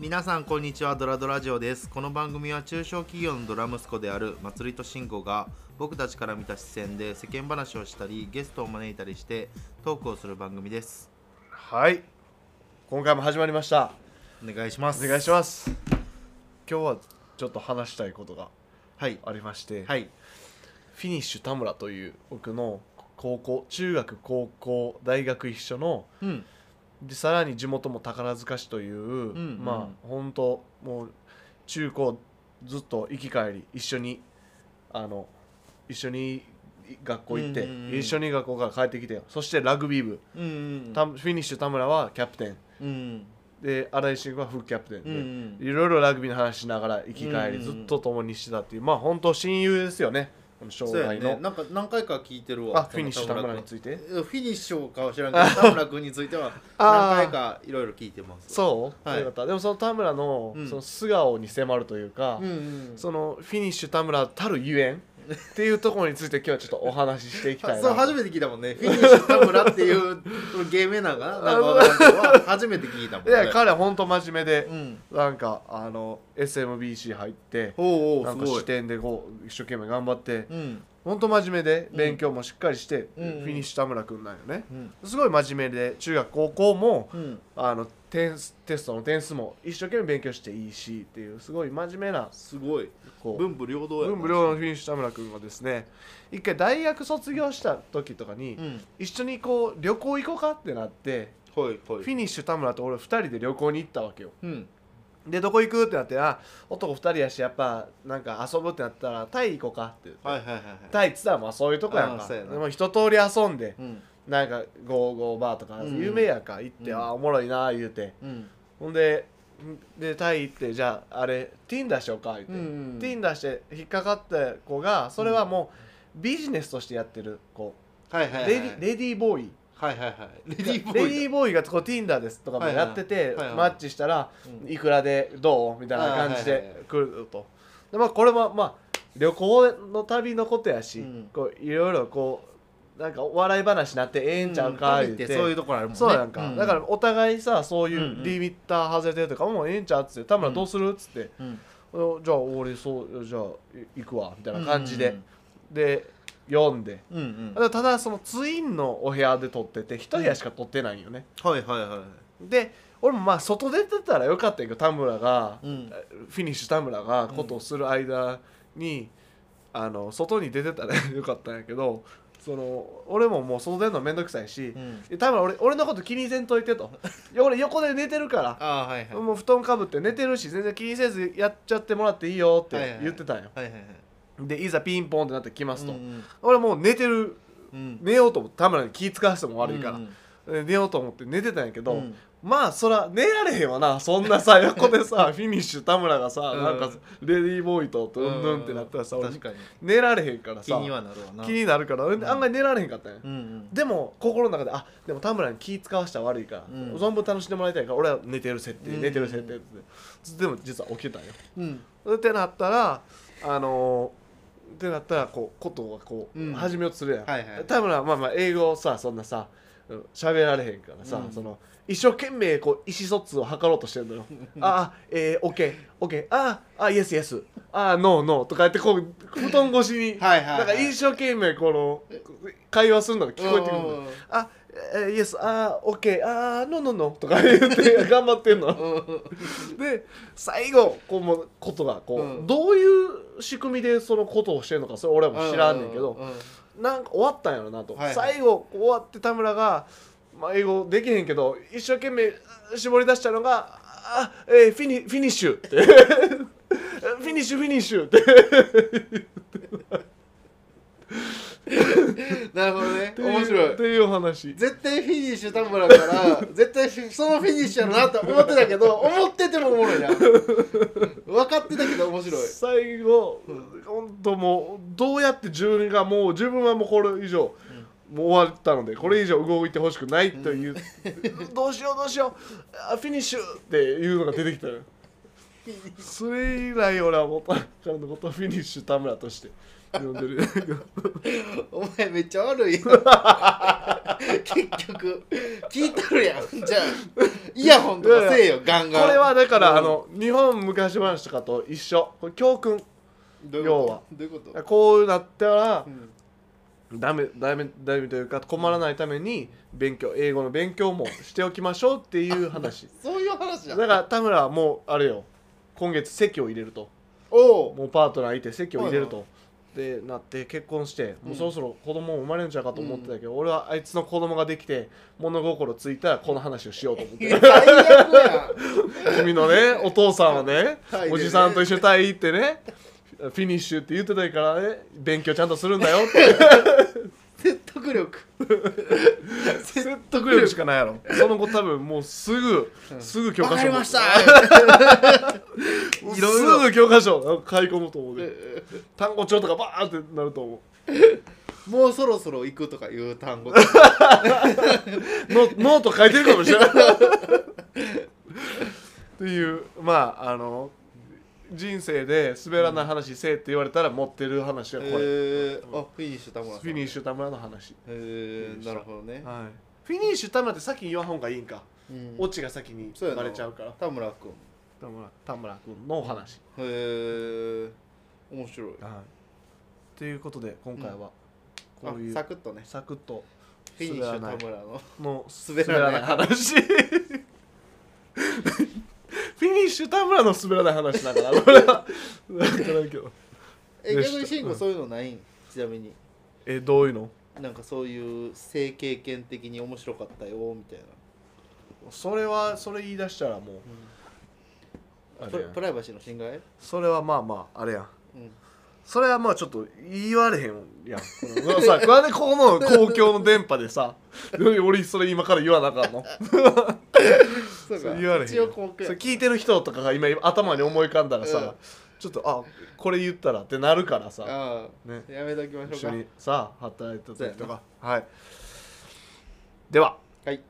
皆さんこんにちは。ドラドラジオです。この番組は中小企業のドラ息子であるまつりとしんごが僕たちから見た視線で世間話をしたりゲストを招いたりしてトークをする番組です。はい。今回も始まりました。お願いします。お願いします。今日はちょっと話したいことがはい。ありまして、はい。フィニッシュ田村という僕の高校中学高校大学一緒のうんでさらに地元も宝塚市という、んまあ本当もう中高ずっと行き帰り一緒にあの一緒に学校行って、うんうんうん。一緒に学校から帰ってきてそしてラグビー部、うんうんたフィニッシュ田村はキャプテン。うん。で新井慎吾は副キャプテンで、うんうん。いろいろラグビーの話しながら行き帰り、うんうん。ずっと共にしてたっていうまあ本当親友ですよねこのそうや生涯の、ね。なんか何回か聞いてるわ。あフィニッシュ田村にいついて？てフィニッシュかは知らんけど田村君については 何回かいろいろ聞いてます。そう、はい。よかった。でもその田村の,、うん。その素顔に迫るというか、うんうん。そのフィニッシュ田村たるゆえんっていうところについて今日はちょっとお話ししていきたいな そう初めて聞いたもんね。フィニッシュ田村っていう芸名なんかななんかわからんけ初めて聞いたもんいねや彼は本当真面目でう、ん。なんかあの SMBC 入っておうおうなんかすごい。支店でこう一生懸命頑張ってうん本当真面目でうん勉強もしっかりして、フィニッシュ田村君なんよね。うん。すごい真面目で中学高校もうん。あの点数テストの点数も一生懸命勉強していいしっていうすごい真面目なすごい。こう文武両道やな文武両道のフィニッシュ田村君がですね一回大学卒業した時とかに、うん。一緒にこう旅行行こうかってなってはいはい。フィニッシュ田村と俺2人で旅行に行ったわけよ。うんでどこ行くってなってあ男2人やしやっぱなんか遊ぶってなったらタイ行こうかって言って、タイっつったらまあそういうとこやんか。でも一通り遊んでうん。なんかゴーゴーバーとかうん。有名やんか行って、うん。ああおもろいな言うて。うん。ほんでんでタイ行ってじゃああれティンダーしようか言って、うんティンダーして引っかかった子がそれはもうビジネスとしてやってる子、はいはいはい。レディレディーボーイはいはいはい。レディーボレデーイィーボーイがこう Tinder ですとかもやってて、はいはい。はいはい。マッチしたら、うん。いくらでどうみたいな感じはいはいはいで来ると、でまあこれもまあ旅行の旅のことやし、うん。こういろいろこうなんかお笑い話になってええんちゃうか言って、てそういうところあるもんね。そうやんか、だからお互いさそういうリミッター外れてるとかもうええんちゃうっつって田村どうするっつって、うん。じゃあ俺そうじゃあい行くわみたいな感じで、うん。で読んで。うんうん。ただそのツインのお部屋で撮ってて一部屋しか撮ってないんよね、はいはいはいで俺もまあ外出てたらよかったんやけど田村が、うん。フィニッシュ田村がことをする間に、あの外に出てたらよかったんやけどその俺ももう外出るのめんどくさいし、うん。で田村俺俺のこと気にせんといてと。俺横で寝てるからああはいはい。もう布団かぶって寝てるし全然気にせずやっちゃってもらっていいよってはいはいはい。言ってたんよ、はいはいはいでいざピンポンってなって来ますと、うん俺もう寝てるうん。寝ようと思って田村に気使わせても悪いから、うんで寝ようと思って寝てたんやけど、うん。まあそら寝られへんわな。そんなさ横でさ フィニッシュ田村がさ、うん。なんかレディーボーイとうんぬんってなったらさ、俺確かに。寝られへんからさ気にはなるわな。気になるから、ん。案外寝られへんかったんや、うんうん。でも心の中であでも田村に気使わしたら悪いから、うん。存分楽しんでもらいたいから俺は寝てる設定、うん。寝てる設定って。でも実は起きてたんよ。うん。ってなったらあのーってなったらこうことがこう、うん。始めようとするやん、はいはい。田村はまあまあ英語をさそんなさうん喋られへんからさ、うん。その一生懸命こう意思疎通を図ろうとしてるのよ。ああえー、オッケーオッケーああイエスイエスああノーノーとか言ってこう布団越しにはいはいはい。なんか一生懸命この会話するのが聞こえてくるのうん。あえーイエスあーオッケーあーノーノーノーとか言って頑張ってんの。うん。で最後こうもうことがこう、うん。どういう仕組みでそのことをしてるのかそれ俺も知らんねんけど、なんか終わったんやろなと、はいはい。最後終わって田村が、まあ、英語できへんけど一生懸命絞り出したのが「あえーフィニ フィニッシュ」って「フィニッシュフィニッシュ」って。なるほどね。面白い。っていう話。絶対フィニッシュ田村から絶対そのフィニッシュやろなって思ってたけど思っててもおもろいな面白い。最後本当もうどうやって自分がもう自分はもうこれ以上、もう終わったのでこれ以上動いてほしくないという、どうしようどうしよう。あフィニッシュっていうのが出てきたよ。それ以来俺はもう彼のことをフィニッシュ田村として読んでる。お前めっちゃ悪い 結局聞いとるやん。じゃあイヤホンとかせえよガンガン。これはだから、うん。あの日本昔話とかと一緒。これ教訓要は。どういうこと？こうなったらうん。ダメダメダメというか困らないために勉強英語の勉強もしておきましょうっていう話。そういう話じゃん。だから田村はもうあれよ。今月籍を入れると。おおもうパートナーいて籍を入れると、でなって結婚してもうそろそろ子供も生まれるんちゃうかと思ってたけど、俺はあいつの子供ができて物心ついたらこの話をしようと思って。君のねお父さんはねねおじさんと一緒にタイ行ってねフィニッシュって言ってたからね勉強ちゃんとするんだよって説得力。説得力しかないやろ。その後多分もうすぐすぐ教科書わかりました。すぐ教科書。買い込むと思うで。単語帳とかバーンってなると思う。もうそろそろ行くとかいう単語 ノノート書いてるかもしれない。っていうまああの人生で滑らない話せえって言われたら持ってる話はこれ、えー、あフィニッシュ田村フィニッシュ田村の話、えー、なるほどね、はい、フィニッシュ田村って先に言わん方がいいんか、うんオチが先にそうやな。バレちゃうから。田村君。田村田村君のお話、へえ面白い。はい。ということで今回はこういう、あサクッとね。サクッとフィニッシュ田村のの滑らない話フィニッシュ田村の滑らない話だからこれは。分からんけど。えで逆に慎吾そういうのないん？ちなみに。えどういうの？なんかそういう性経験的に面白かったよみたいそれはそれ言い出したらもうあなプれや。んプライバシーの侵害？それはまあまああれや。んうん。それはまあちょっと言われへんやん。このさなんでこの公共の電波でさ俺それ今から言わなあかんのそう言われへん一応公開それ聞いてる人とかが今頭に思い浮かんだらさ、うん。ちょっとあこれ言ったらってなるからさ。あね。あやめときましょうか。一緒にさ働いた時とか。はい。では。はい